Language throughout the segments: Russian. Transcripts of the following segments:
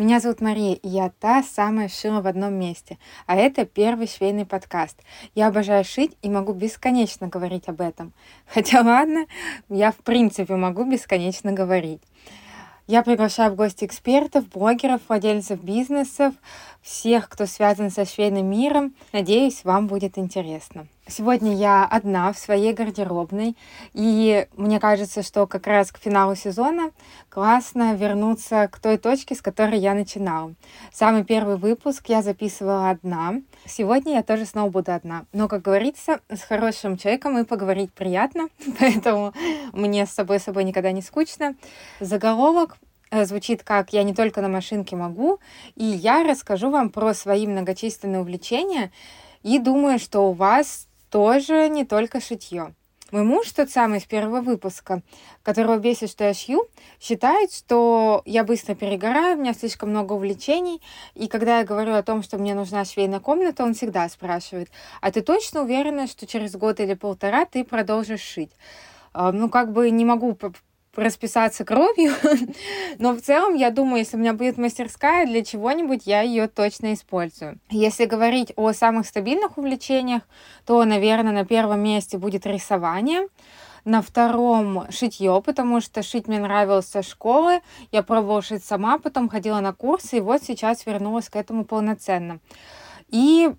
Меня зовут Мария, и я та самая шила в одном месте. А это первый швейный подкаст. Я обожаю шить и могу бесконечно говорить об этом. Хотя ладно, я в принципе могу бесконечно говорить. Я приглашаю в гости экспертов, блогеров, владельцев бизнесов, всех, кто связан со швейным миром. Надеюсь, вам будет интересно. Сегодня я одна в своей гардеробной, и мне кажется, что как раз к финалу сезона классно вернуться к той точке, с которой я начинала. Самый первый выпуск я записывала одна. Сегодня я тоже снова буду одна. Но, как говорится, с хорошим человеком и поговорить приятно, поэтому мне с собой собой никогда не скучно. Заголовок звучит как «Я не только на машинке могу», и я расскажу вам про свои многочисленные увлечения, и думаю, что у вас тоже не только шитье. Мой муж, тот самый из первого выпуска, которого бесит, что я шью, считает, что я быстро перегораю, у меня слишком много увлечений, и когда я говорю о том, что мне нужна швейная комната, он всегда спрашивает, а ты точно уверена, что через год или полтора ты продолжишь шить? А, ну, как бы не могу расписаться кровью, но в целом, я думаю, если у меня будет мастерская для чего-нибудь, я ее точно использую. Если говорить о самых стабильных увлечениях, то, наверное, на первом месте будет рисование, на втором шитье, потому что шить мне нравилось со школы. Я пробовала шить сама, потом ходила на курсы, и вот сейчас вернулась к этому полноценно. И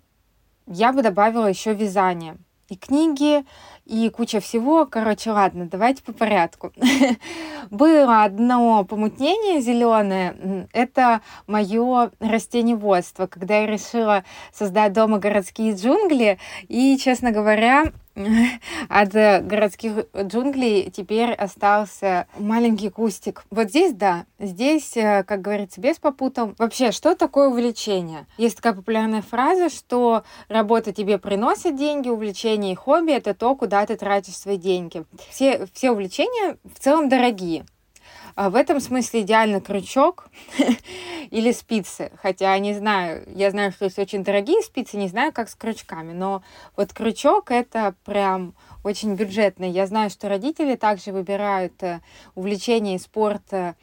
я бы добавила еще вязание и книги, и куча всего. Короче, ладно, давайте по порядку. Было одно помутнение зеленое. Это мое растеневодство, когда я решила создать дома городские джунгли. И, честно говоря, от городских джунглей теперь остался маленький кустик. Вот здесь, да, здесь, э, как говорится, без попутал. Вообще, что такое увлечение? Есть такая популярная фраза, что работа тебе приносит деньги, увлечение и хобби — это то, куда ты тратишь свои деньги. Все, все увлечения в целом дорогие. А в этом смысле идеально крючок или спицы. Хотя не знаю, я знаю, что есть очень дорогие спицы, не знаю, как с крючками, но вот крючок это прям очень бюджетный. Я знаю, что родители также выбирают э, увлечения и спорта,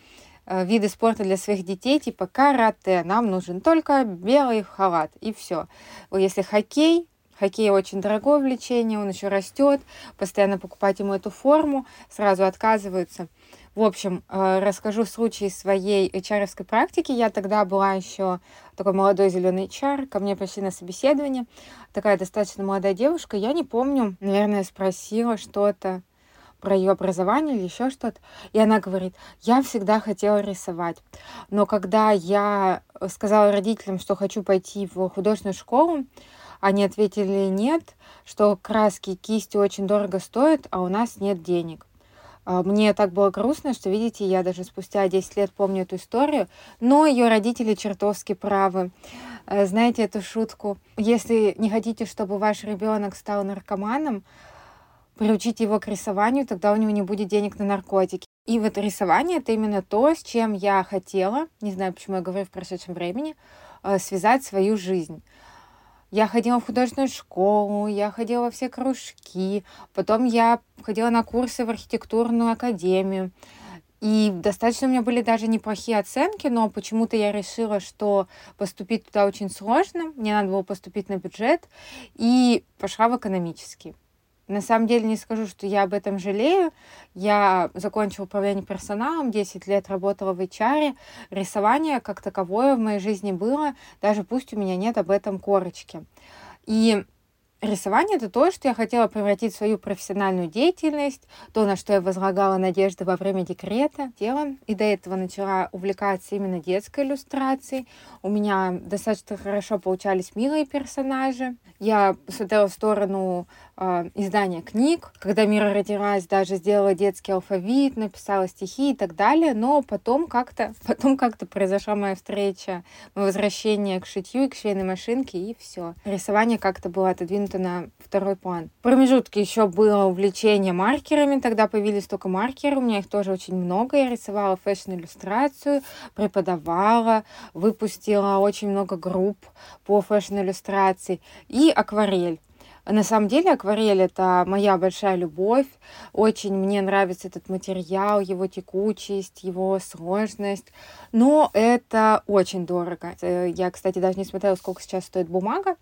э, виды спорта для своих детей, типа карате, нам нужен только белый халат, и все. Если хоккей, Хоккей очень дорогое увлечение, он еще растет, постоянно покупать ему эту форму, сразу отказываются. В общем, э, расскажу случай своей hr практики. Я тогда была еще такой молодой зеленый HR, ко мне пришли на собеседование. Такая достаточно молодая девушка. Я не помню, наверное, спросила что-то про ее образование или еще что-то. И она говорит, я всегда хотела рисовать. Но когда я сказала родителям, что хочу пойти в художественную школу, они ответили нет, что краски кисти очень дорого стоят, а у нас нет денег. А, мне так было грустно, что, видите, я даже спустя 10 лет помню эту историю, но ее родители чертовски правы. Э, знаете эту шутку? Если не хотите, чтобы ваш ребенок стал наркоманом, приучите его к рисованию, тогда у него не будет денег на наркотики. И вот рисование — это именно то, с чем я хотела, не знаю, почему я говорю в прошедшем времени, э, связать свою жизнь. Я ходила в художественную школу, я ходила во все кружки, потом я ходила на курсы в архитектурную академию. И достаточно у меня были даже неплохие оценки, но почему-то я решила, что поступить туда очень сложно, мне надо было поступить на бюджет, и пошла в экономический. На самом деле не скажу, что я об этом жалею. Я закончила управление персоналом, 10 лет работала в HR. Рисование как таковое в моей жизни было, даже пусть у меня нет об этом корочки. И Рисование — это то, что я хотела превратить в свою профессиональную деятельность, то, на что я возлагала надежды во время декрета, делом. И до этого начала увлекаться именно детской иллюстрацией. У меня достаточно хорошо получались милые персонажи. Я смотрела в сторону издания книг. Когда Мира родилась, даже сделала детский алфавит, написала стихи и так далее. Но потом как-то, потом как-то произошла моя встреча, возвращение к шитью и к швейной машинке, и все. Рисование как-то было отодвинуто на второй план. В промежутке еще было увлечение маркерами, тогда появились только маркеры, у меня их тоже очень много, я рисовала fashion-иллюстрацию, преподавала, выпустила очень много групп по fashion-иллюстрации и акварель. На самом деле акварель это моя большая любовь. Очень мне нравится этот материал, его текучесть, его сложность. Но это очень дорого. Э, я, кстати, даже не смотрела, сколько сейчас стоит бумага.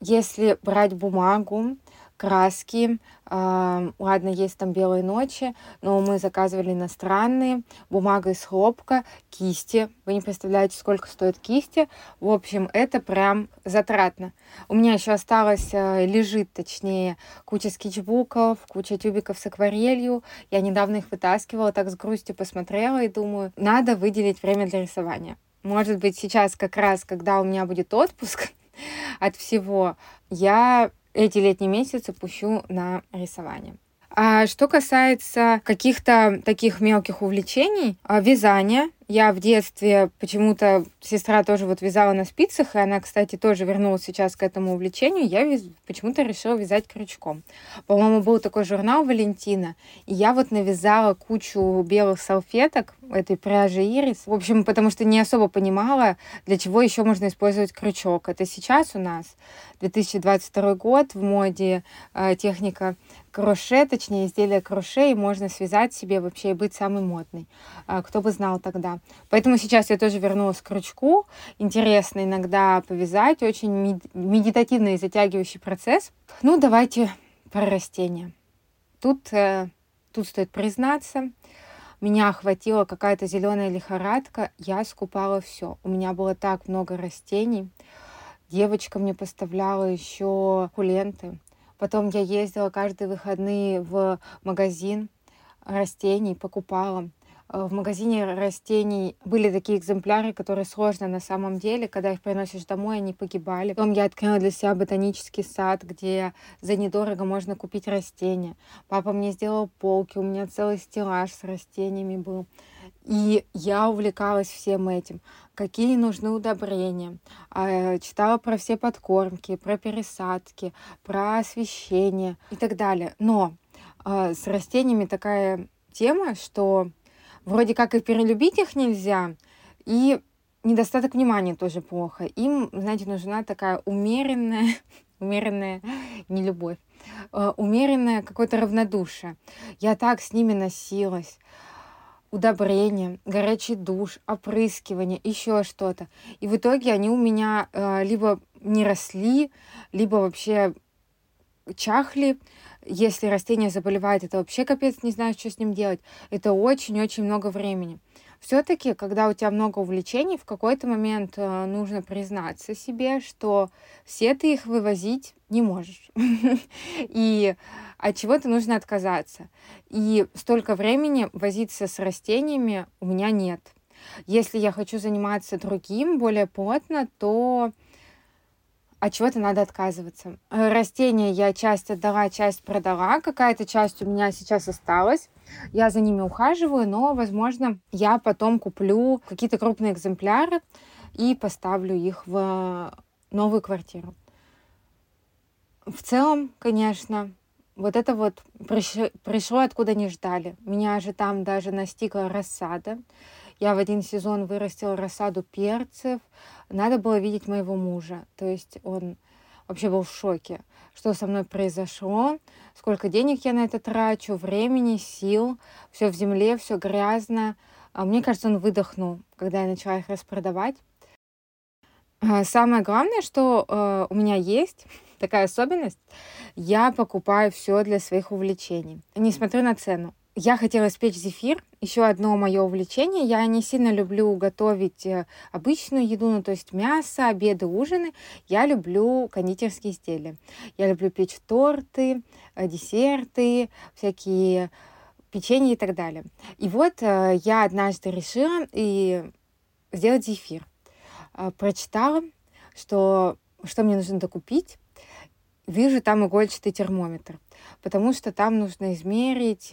Если брать бумагу, краски. Ладно, есть там белые ночи, но мы заказывали иностранные. Бумага из хлопка, кисти. Вы не представляете, сколько стоит кисти. В общем, это прям затратно. У меня еще осталось, э, лежит, точнее, куча скетчбуков, куча тюбиков с акварелью. Я недавно их вытаскивала, так с грустью посмотрела и думаю, надо выделить время для рисования. Может быть, сейчас как раз, когда у меня будет отпуск от всего, я эти летние месяцы пущу на рисование. А что касается каких-то таких мелких увлечений, а, вязание, я в детстве почему-то сестра тоже вот вязала на спицах, и она, кстати, тоже вернулась сейчас к этому увлечению. Я вяз... почему-то решила вязать крючком. По-моему, был такой журнал Валентина, и я вот навязала кучу белых салфеток этой пряжи Ирис. В общем, потому что не особо понимала, для чего еще можно использовать крючок. Это сейчас у нас 2022 год в моде э, техника кроше, точнее изделие кроше, и можно связать себе вообще и быть самой модной. Э, кто бы знал тогда. Поэтому сейчас я тоже вернулась к крючку. Интересно иногда повязать. Очень медитативный и затягивающий процесс. Ну, давайте про растения. Тут, э, тут стоит признаться, меня охватила какая-то зеленая лихорадка, я скупала все. У меня было так много растений. Девочка мне поставляла еще куленты. Потом я ездила каждые выходные в магазин растений, покупала. Э, в магазине растений были такие экземпляры, которые сложно на самом деле. Когда их приносишь домой, они погибали. Потом я открыла для себя ботанический сад, где за недорого можно купить растения. Папа мне сделал полки, у меня целый стеллаж с растениями был. И я увлекалась всем этим. Какие нужны удобрения. А, читала про все подкормки, про пересадки, про освещение и так далее. Но а, с растениями такая тема, что вроде как и перелюбить их нельзя, и недостаток внимания тоже плохо. Им, знаете, нужна такая умеренная, умеренная не любовь, а, умеренное какое-то равнодушие. Я так с ними носилась. Удобрение, горячий душ, опрыскивание, еще что-то. И в итоге они у меня э, либо не росли, либо вообще чахли, если растение заболевает, это вообще капец, не знаю, что с ним делать. Это очень-очень много времени. Все-таки, когда у тебя много увлечений, в какой-то момент э, нужно признаться себе, что все ты их вывозить не можешь. И от чего-то нужно отказаться. И столько времени возиться с растениями у меня нет. Если я хочу заниматься другим, более плотно, то от чего-то надо отказываться. Э, растения я часть отдала, часть продала. Какая-то часть у меня сейчас осталась. Я за ними ухаживаю, но, возможно, я потом куплю какие-то крупные экземпляры и поставлю их в новую квартиру. В целом, конечно, вот это вот пришло, откуда не ждали. Меня же там даже настигла рассада. Я в один сезон вырастила рассаду перцев. Надо было видеть моего мужа. То есть он вообще был в шоке, что со мной произошло, сколько денег я на это трачу, времени, сил, все в земле, все грязно. А мне кажется, он выдохнул, когда я начала их распродавать. А самое главное, что э, у меня есть такая особенность, я покупаю все для своих увлечений, не смотрю на цену. Я хотела испечь зефир. Еще одно мое увлечение. Я не сильно люблю готовить э, обычную еду, ну то есть мясо, обеды, ужины. Я люблю кондитерские изделия. Я люблю печь торты, э, десерты, всякие печенье и так далее. И вот э, я однажды решила и сделать зефир. Прочитала, что, что мне нужно докупить. Вижу там игольчатый термометр, потому что там нужно измерить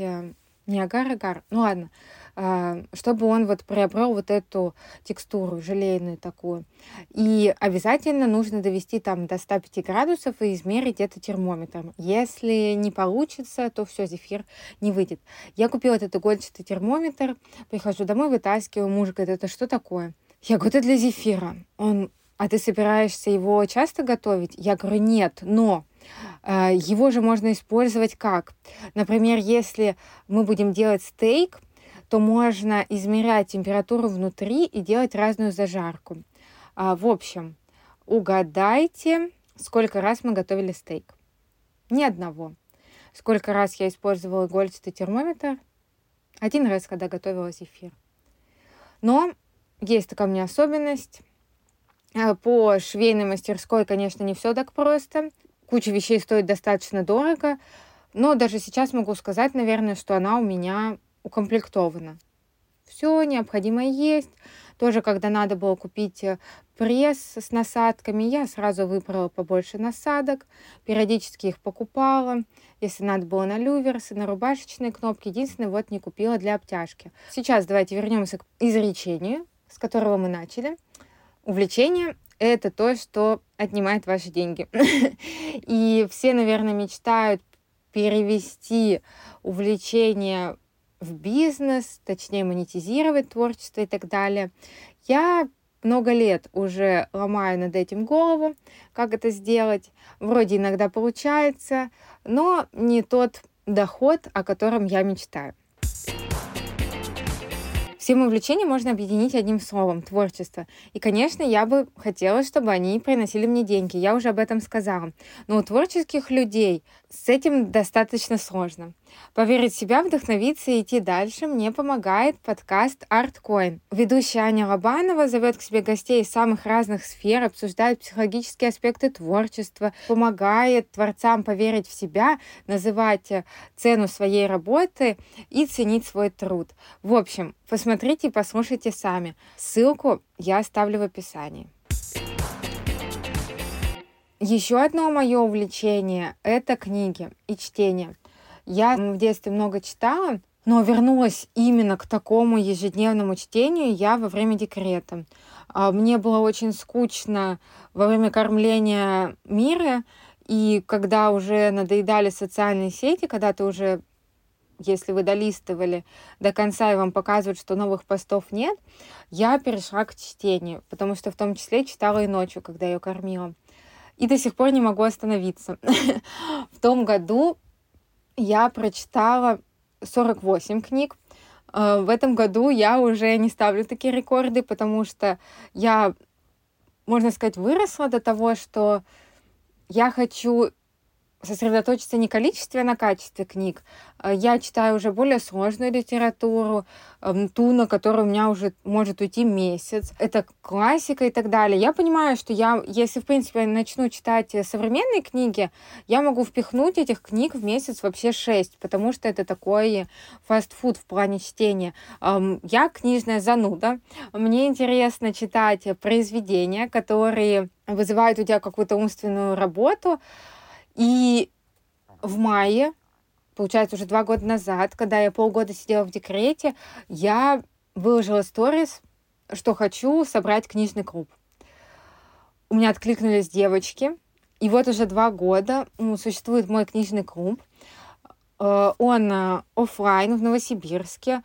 не агар-агар. Ну ладно. А, чтобы он вот приобрел вот эту текстуру желейную такую. И обязательно нужно довести там до 105 градусов и измерить это термометром. Если не получится, то все, зефир не выйдет. Я купила этот игольчатый термометр, прихожу домой, вытаскиваю, муж говорит, это что такое? Я говорю, это для зефира. Он а ты собираешься его часто готовить? Я говорю, нет, но э, его же можно использовать как? Например, если мы будем делать стейк, то можно измерять температуру внутри и делать разную зажарку. А, в общем, угадайте, сколько раз мы готовили стейк. Ни одного. Сколько раз я использовала игольчатый термометр? Один раз, когда готовила зефир. Но есть такая у меня особенность. Э, по швейной мастерской, конечно, не все так просто. Куча вещей стоит достаточно дорого. Но даже сейчас могу сказать, наверное, что она у меня укомплектована. Все необходимое есть. Тоже, когда надо было купить э, пресс с насадками, я сразу выбрала побольше насадок, периодически их покупала. Если надо было на люверсы, на рубашечные кнопки, единственное, вот не купила для обтяжки. Сейчас давайте вернемся к изречению, с которого мы начали. Увлечение — это то, что отнимает ваши деньги. И все, наверное, мечтают перевести увлечение в бизнес, точнее монетизировать творчество и так далее. Я много лет уже ломаю над этим голову, как это сделать. Вроде иногда получается, но не тот доход, о котором я мечтаю. Все мои увлечения можно объединить одним словом – творчество. И, конечно, я бы хотела, чтобы они приносили мне деньги. Я уже об этом сказала. Но у творческих людей с этим достаточно сложно. Поверить в себя, вдохновиться и идти дальше мне помогает подкаст ArtCoin. Ведущая Аня Лобанова зовет к себе гостей из самых разных сфер, обсуждает психологические аспекты творчества, помогает творцам поверить в себя, называть цену своей работы и ценить свой труд. В общем, посмотрите и послушайте сами. Ссылку я оставлю в описании. Еще одно мое увлечение – это книги и чтение. Я в детстве много читала, но вернулась именно к такому ежедневному чтению я во время декрета. А, мне было очень скучно во время кормления мира, и когда уже надоедали социальные сети, когда ты уже если вы долистывали до конца и вам показывают, что новых постов нет, я перешла к чтению, потому что в том числе читала и ночью, когда ее кормила. И до сих пор не могу остановиться. В том году я прочитала 48 книг. Э, в этом году я уже не ставлю такие рекорды, потому что я, можно сказать, выросла до того, что я хочу сосредоточиться не количестве, а на качестве книг. Э, я читаю уже более сложную литературу, эм, ту, на которую у меня уже может уйти месяц. Это классика и так далее. Я понимаю, что я, если, в принципе, начну читать современные книги, я могу впихнуть этих книг в месяц вообще шесть, потому что это такой фастфуд в плане чтения. Эм, я книжная зануда. Мне интересно читать произведения, которые вызывают у тебя какую-то умственную работу, и в мае, получается, уже два года назад, когда я полгода сидела в декрете, я выложила сторис, что хочу собрать книжный клуб. У меня откликнулись девочки, и вот уже два года существует мой книжный клуб. Э, он э, офлайн в Новосибирске.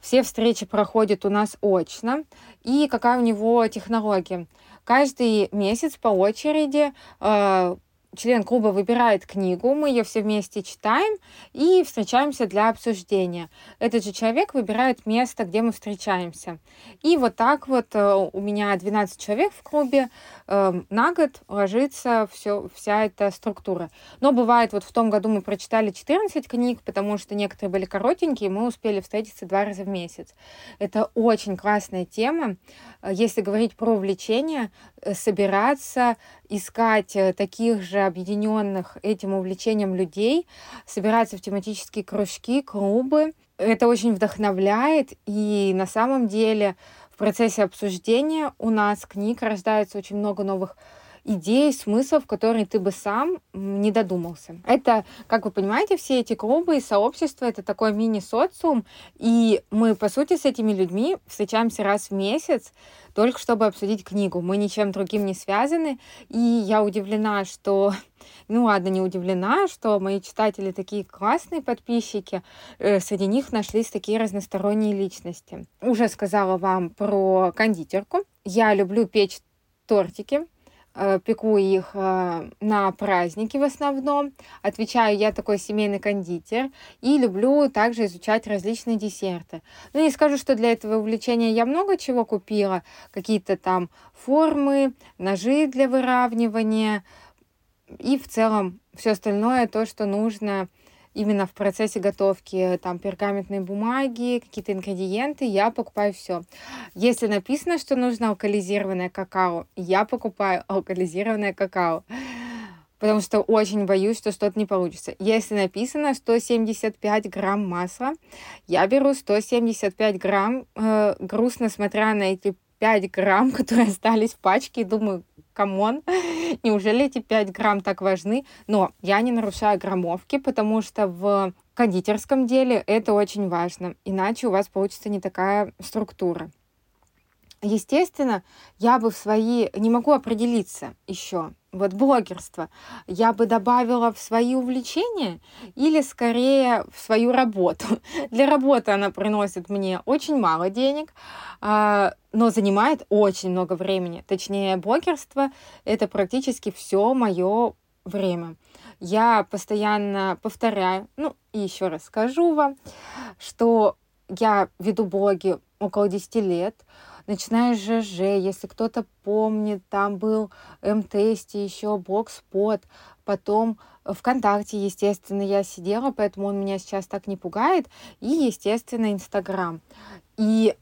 Все встречи проходят у нас очно. И какая у него технология? Каждый месяц по очереди э, член клуба выбирает книгу, мы ее все вместе читаем и встречаемся для обсуждения. Этот же человек выбирает место, где мы встречаемся. И вот так вот э, у меня 12 человек в клубе, э, на год ложится все, вся эта структура. Но бывает, вот в том году мы прочитали 14 книг, потому что некоторые были коротенькие, мы успели встретиться два раза в месяц. Это очень классная тема. Э, если говорить про увлечение, собираться, искать таких же объединенных этим увлечением людей, собираться в тематические кружки, клубы. Это очень вдохновляет, и на самом деле процессе обсуждения у нас книг рождается очень много новых идей, смыслов, которые ты бы сам не додумался. Это, как вы понимаете, все эти клубы и сообщества — это такой мини-социум, и мы, по сути, с этими людьми встречаемся раз в месяц, только чтобы обсудить книгу. Мы ничем другим не связаны, и я удивлена, что ну ладно, не удивлена, что мои читатели такие классные подписчики, э, среди них нашлись такие разносторонние личности. Уже сказала вам про кондитерку. Я люблю печь тортики. Э, пеку их э, на праздники в основном. Отвечаю, я такой семейный кондитер. И люблю также изучать различные десерты. Ну, не скажу, что для этого увлечения я много чего купила. Какие-то там формы, ножи для выравнивания. И в целом все остальное, то, что нужно именно в процессе готовки там пергаментной бумаги, какие-то ингредиенты, я покупаю все. Если написано, что нужно алкализированное какао, я покупаю алкализированное какао. Потому что очень боюсь, что что-то не получится. Если написано 175 грамм масла, я беру 175 грамм, э, грустно смотря на эти 5 грамм, которые остались в пачке, и думаю, come on, неужели эти 5 грамм так важны? Но я не нарушаю граммовки, потому что в кондитерском деле это очень важно, иначе у вас получится не такая структура. Естественно, я бы в свои... Не могу определиться еще. Вот блогерство. Я бы добавила в свои увлечения или скорее в свою работу. Для работы она приносит мне очень мало денег, а, но занимает очень много времени. Точнее, блогерство — это практически все мое время. Я постоянно повторяю, ну и еще раз скажу вам, что я веду блоги около 10 лет, начиная с ЖЖ, если кто-то помнит, там был МТСТ, еще Блогспот, потом ВКонтакте, естественно, я сидела, поэтому он меня сейчас так не пугает, и, естественно, Инстаграм. И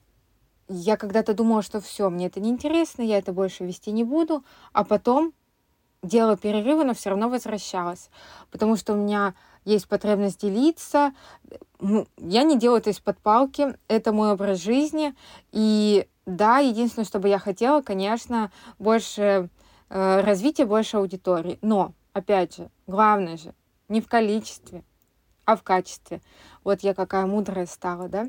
я когда-то думала, что все, мне это неинтересно, я это больше вести не буду, а потом делала перерывы, но все равно возвращалась, потому что у меня есть потребность делиться. Я не делаю это из-под палки, это мой образ жизни, и да, единственное, что бы я хотела, конечно, больше э, развития, больше аудитории, но, опять же, главное же, не в количестве, а в качестве. Вот я какая мудрая стала, да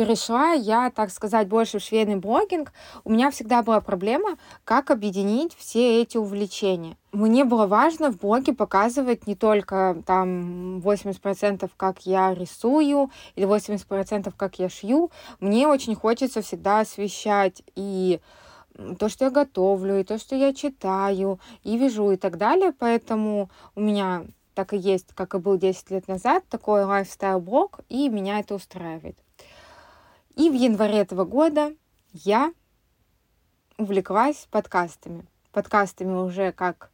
перешла я, так сказать, больше в швейный блогинг, у меня всегда была проблема, как объединить все эти увлечения. Мне было важно в блоге показывать не только там 80% как я рисую или 80% как я шью. Мне очень хочется всегда освещать и то, что я готовлю, и то, что я читаю, и вяжу, и так далее. Поэтому у меня так и есть, как и был 10 лет назад, такой лайфстайл-блог, и меня это устраивает. И в январе этого года я увлеклась подкастами. Подкастами уже как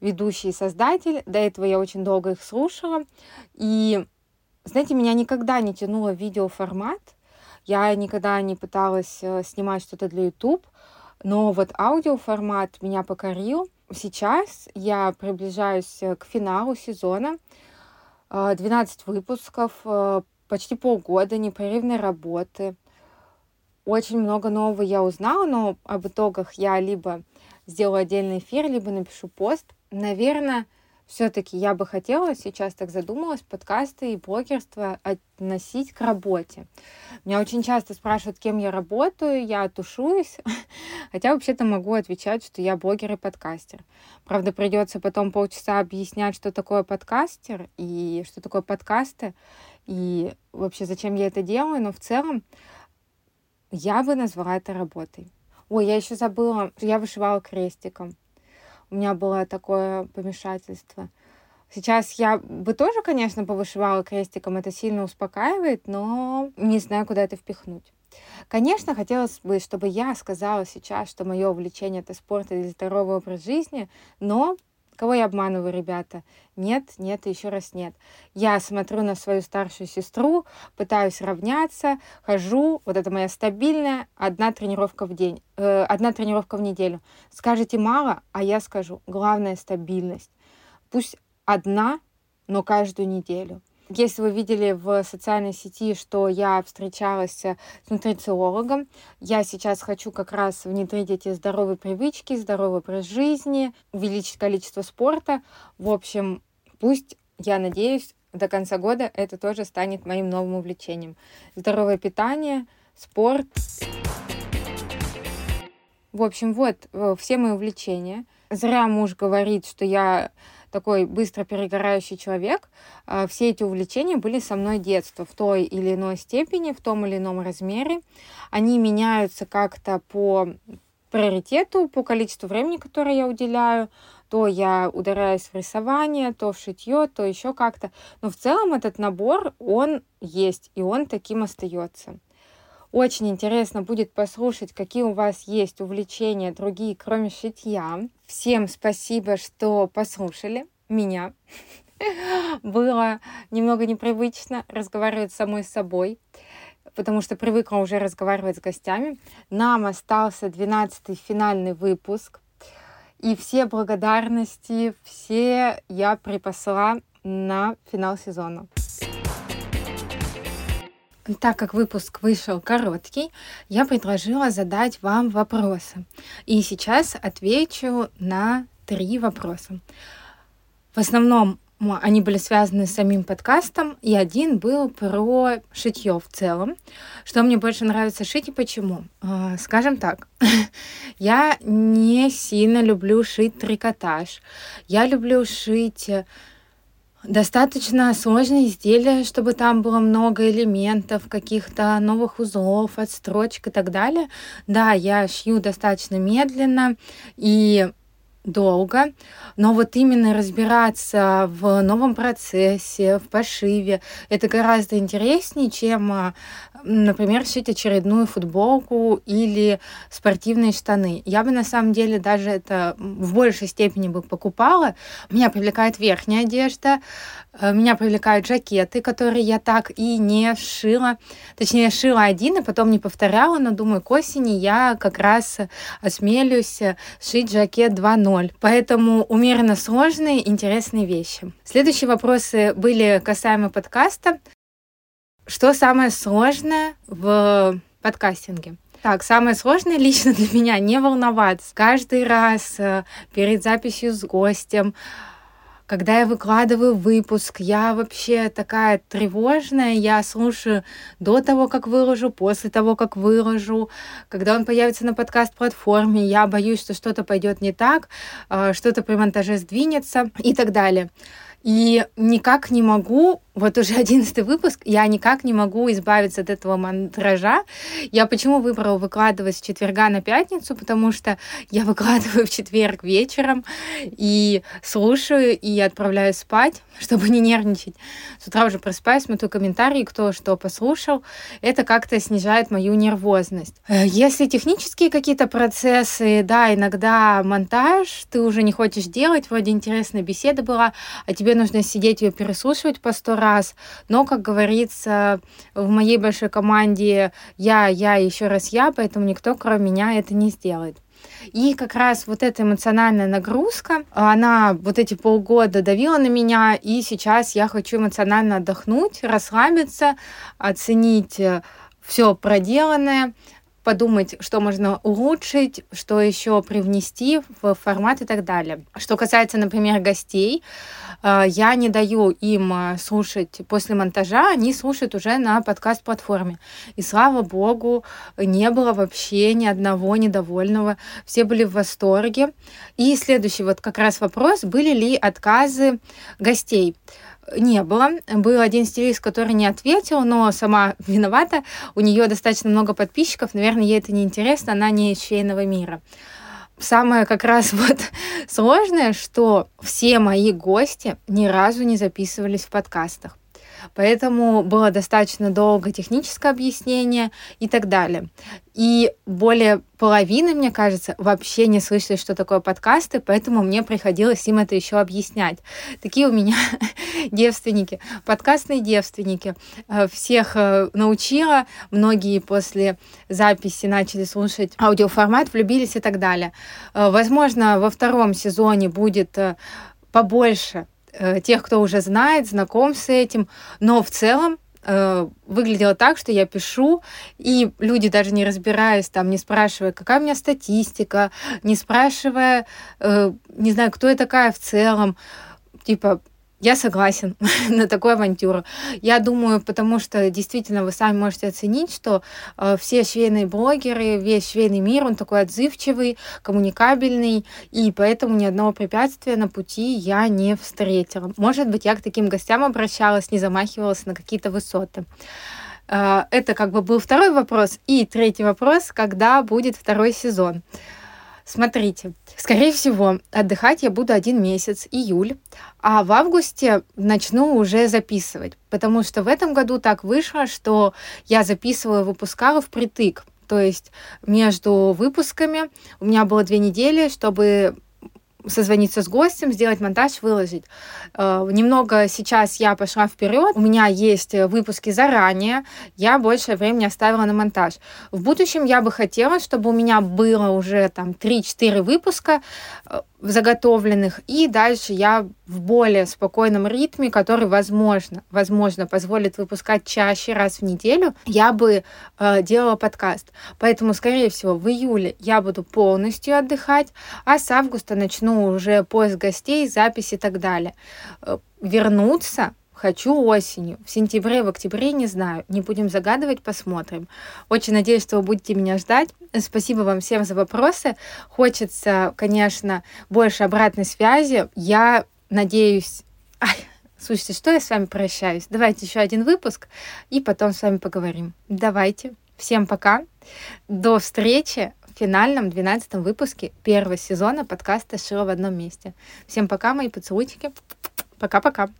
ведущий и создатель. До этого я очень долго их слушала. И, знаете, меня никогда не тянуло видеоформат. Я никогда не пыталась э, снимать что-то для YouTube. Но вот аудиоформат меня покорил. Сейчас я приближаюсь э, к финалу сезона. 12 э, выпусков, почти полгода непрерывной работы. Очень много нового я узнала, но об итогах я либо сделаю отдельный эфир, либо напишу пост. Наверное, все-таки я бы хотела, сейчас так задумалась, подкасты и блогерство относить к работе. Меня очень часто спрашивают, кем я работаю, я тушуюсь, хотя вообще-то могу отвечать, что я блогер и подкастер. Правда, придется потом полчаса объяснять, что такое подкастер и что такое подкасты, и вообще зачем я это делаю, но в целом я бы назвала это работой. Ой, я еще забыла, я вышивала крестиком у меня было такое помешательство. Сейчас я бы тоже, конечно, повышивала крестиком, это сильно успокаивает, но не знаю, куда это впихнуть. Конечно, хотелось бы, чтобы я сказала сейчас, что мое увлечение это спорт или здоровый образ жизни, но Кого я обманываю, ребята? Нет, нет еще раз нет. Я смотрю на свою старшую сестру, пытаюсь равняться, хожу, вот это моя стабильная одна тренировка в день, э, одна тренировка в неделю. Скажете мало, а я скажу, главное стабильность. Пусть одна, но каждую неделю. Если вы видели в социальной сети, что я встречалась с нутрициологом, я сейчас хочу как раз внедрить эти здоровые привычки, здоровый образ жизни, увеличить количество спорта. В общем, пусть, я надеюсь, до конца года это тоже станет моим новым увлечением. Здоровое питание, спорт. В общем, вот э, все мои увлечения. Зря муж говорит, что я такой быстро перегорающий человек, а, все эти увлечения были со мной детства в той или иной степени, в том или ином размере. Они меняются как-то по приоритету по количеству времени, которое я уделяю. То я ударяюсь в рисование, то в шитье, то еще как-то. Но в целом этот набор, он есть, и он таким остается. Очень интересно будет послушать, какие у вас есть увлечения другие, кроме шитья. Всем спасибо, что послушали меня. Было немного непривычно разговаривать самой с собой, потому что привыкла уже разговаривать с гостями. Нам остался 12-й финальный выпуск. И все благодарности, все я припасла на финал сезона. Так как выпуск вышел короткий, я предложила задать вам вопросы. И сейчас отвечу на три вопроса. В основном они были связаны с самим подкастом, и один был про шитье в целом. Что мне больше нравится шить и почему? А, скажем так, я не сильно люблю шить трикотаж. Я люблю шить достаточно сложные изделия, чтобы там было много элементов, каких-то новых узлов, отстрочек и так далее. Да, я шью достаточно медленно и долго, но вот именно разбираться в новом процессе, в пошиве, это гораздо интереснее, чем, а, например, шить очередную футболку или спортивные штаны. Я бы на самом деле даже это в большей степени бы покупала. Меня привлекает верхняя одежда, э, меня привлекают жакеты, которые я так и не шила. Точнее, шила один, и потом не повторяла, но думаю, к осени я как раз осмелюсь шить жакет 2.0 ноль. Поэтому умеренно сложные, интересные вещи. Следующие вопросы были касаемо подкаста. Что самое сложное в подкастинге? Так, самое сложное лично для меня не волноваться. Каждый раз э, перед записью с гостем когда я выкладываю выпуск, я вообще такая тревожная, я слушаю до того, как выложу, после того, как выложу. Когда он появится на подкаст-платформе, я боюсь, что что-то пойдет не так, а, что-то при монтаже сдвинется и так далее. И никак не могу, вот уже одиннадцатый выпуск, я никак не могу избавиться от этого мантража. Я почему выбрала выкладывать с четверга на пятницу? Потому что я выкладываю в четверг вечером и слушаю, и отправляю спать, чтобы не нервничать. С утра уже просыпаюсь, смотрю комментарии, кто что послушал. Это как-то снижает мою нервозность. Э, если технические какие-то процессы, да, иногда монтаж, ты уже не хочешь делать, вроде интересная беседа была, а тебе нужно сидеть ее переслушивать по сто раз. Но, как говорится, в моей большой команде я, я, еще раз я, поэтому никто, кроме меня, это не сделает. И как раз вот эта эмоциональная нагрузка, она вот эти полгода давила на меня, и сейчас я хочу эмоционально отдохнуть, расслабиться, оценить э, все проделанное, подумать, что можно улучшить, что еще привнести в формат и так далее. Что касается, например, гостей, э, я не даю им э, слушать после монтажа, они слушают уже на подкаст-платформе. И слава богу, не было вообще ни одного недовольного. Все были в восторге. И следующий вот как раз вопрос, были ли отказы гостей не было. Был один стилист, который не ответил, но сама виновата. У нее достаточно много подписчиков, наверное, ей это не интересно, она не из швейного мира. Самое как раз вот сложное, что все мои гости ни разу не записывались в подкастах. Поэтому было достаточно долго техническое объяснение и так далее. И более половины, мне кажется, вообще не слышали, что такое подкасты, поэтому мне приходилось им это еще объяснять. Такие у меня девственники, подкастные девственники. Э, всех э, научила, многие после записи начали слушать аудиоформат, влюбились и так далее. Э, возможно, во втором сезоне будет побольше тех, кто уже знает, знаком с этим, но в целом э, выглядело так, что я пишу, и люди даже не разбираясь, там, не спрашивая, какая у меня статистика, не спрашивая, э, не знаю, кто я такая в целом, типа, я согласен на такую авантюру. Я думаю, потому что действительно вы сами можете оценить, что э, все швейные блогеры, весь швейный мир, он такой отзывчивый, коммуникабельный, и поэтому ни одного препятствия на пути я не встретила. Может быть, я к таким гостям обращалась, не замахивалась на какие-то высоты. Э, это как бы был второй вопрос. И третий вопрос, когда будет второй сезон. Смотрите, скорее всего, отдыхать я буду один месяц, июль, а в августе начну уже записывать, потому что в этом году так вышло, что я записывала выпускала впритык. То есть между выпусками у меня было две недели, чтобы созвониться с гостем, сделать монтаж, выложить. Э, немного сейчас я пошла вперед. У меня есть выпуски заранее. Я больше времени оставила на монтаж. В будущем я бы хотела, чтобы у меня было уже там 3-4 выпуска э, заготовленных, и дальше я в более спокойном ритме, который, возможно, возможно, позволит выпускать чаще раз в неделю, я бы э, делала подкаст. Поэтому, скорее всего, в июле я буду полностью отдыхать, а с августа начну уже поиск гостей, запись и так далее. Э, вернуться Хочу осенью. В сентябре, в октябре не знаю. Не будем загадывать, посмотрим. Очень надеюсь, что вы будете меня ждать. Спасибо вам всем за вопросы. Хочется, конечно, больше обратной связи. Я надеюсь... Ай, слушайте, что я с вами прощаюсь? Давайте еще один выпуск, и потом с вами поговорим. Давайте. Всем пока. До встречи финальном 12 выпуске первого сезона подкаста «Шила в одном месте». Всем пока, мои поцелуйчики. Пока-пока.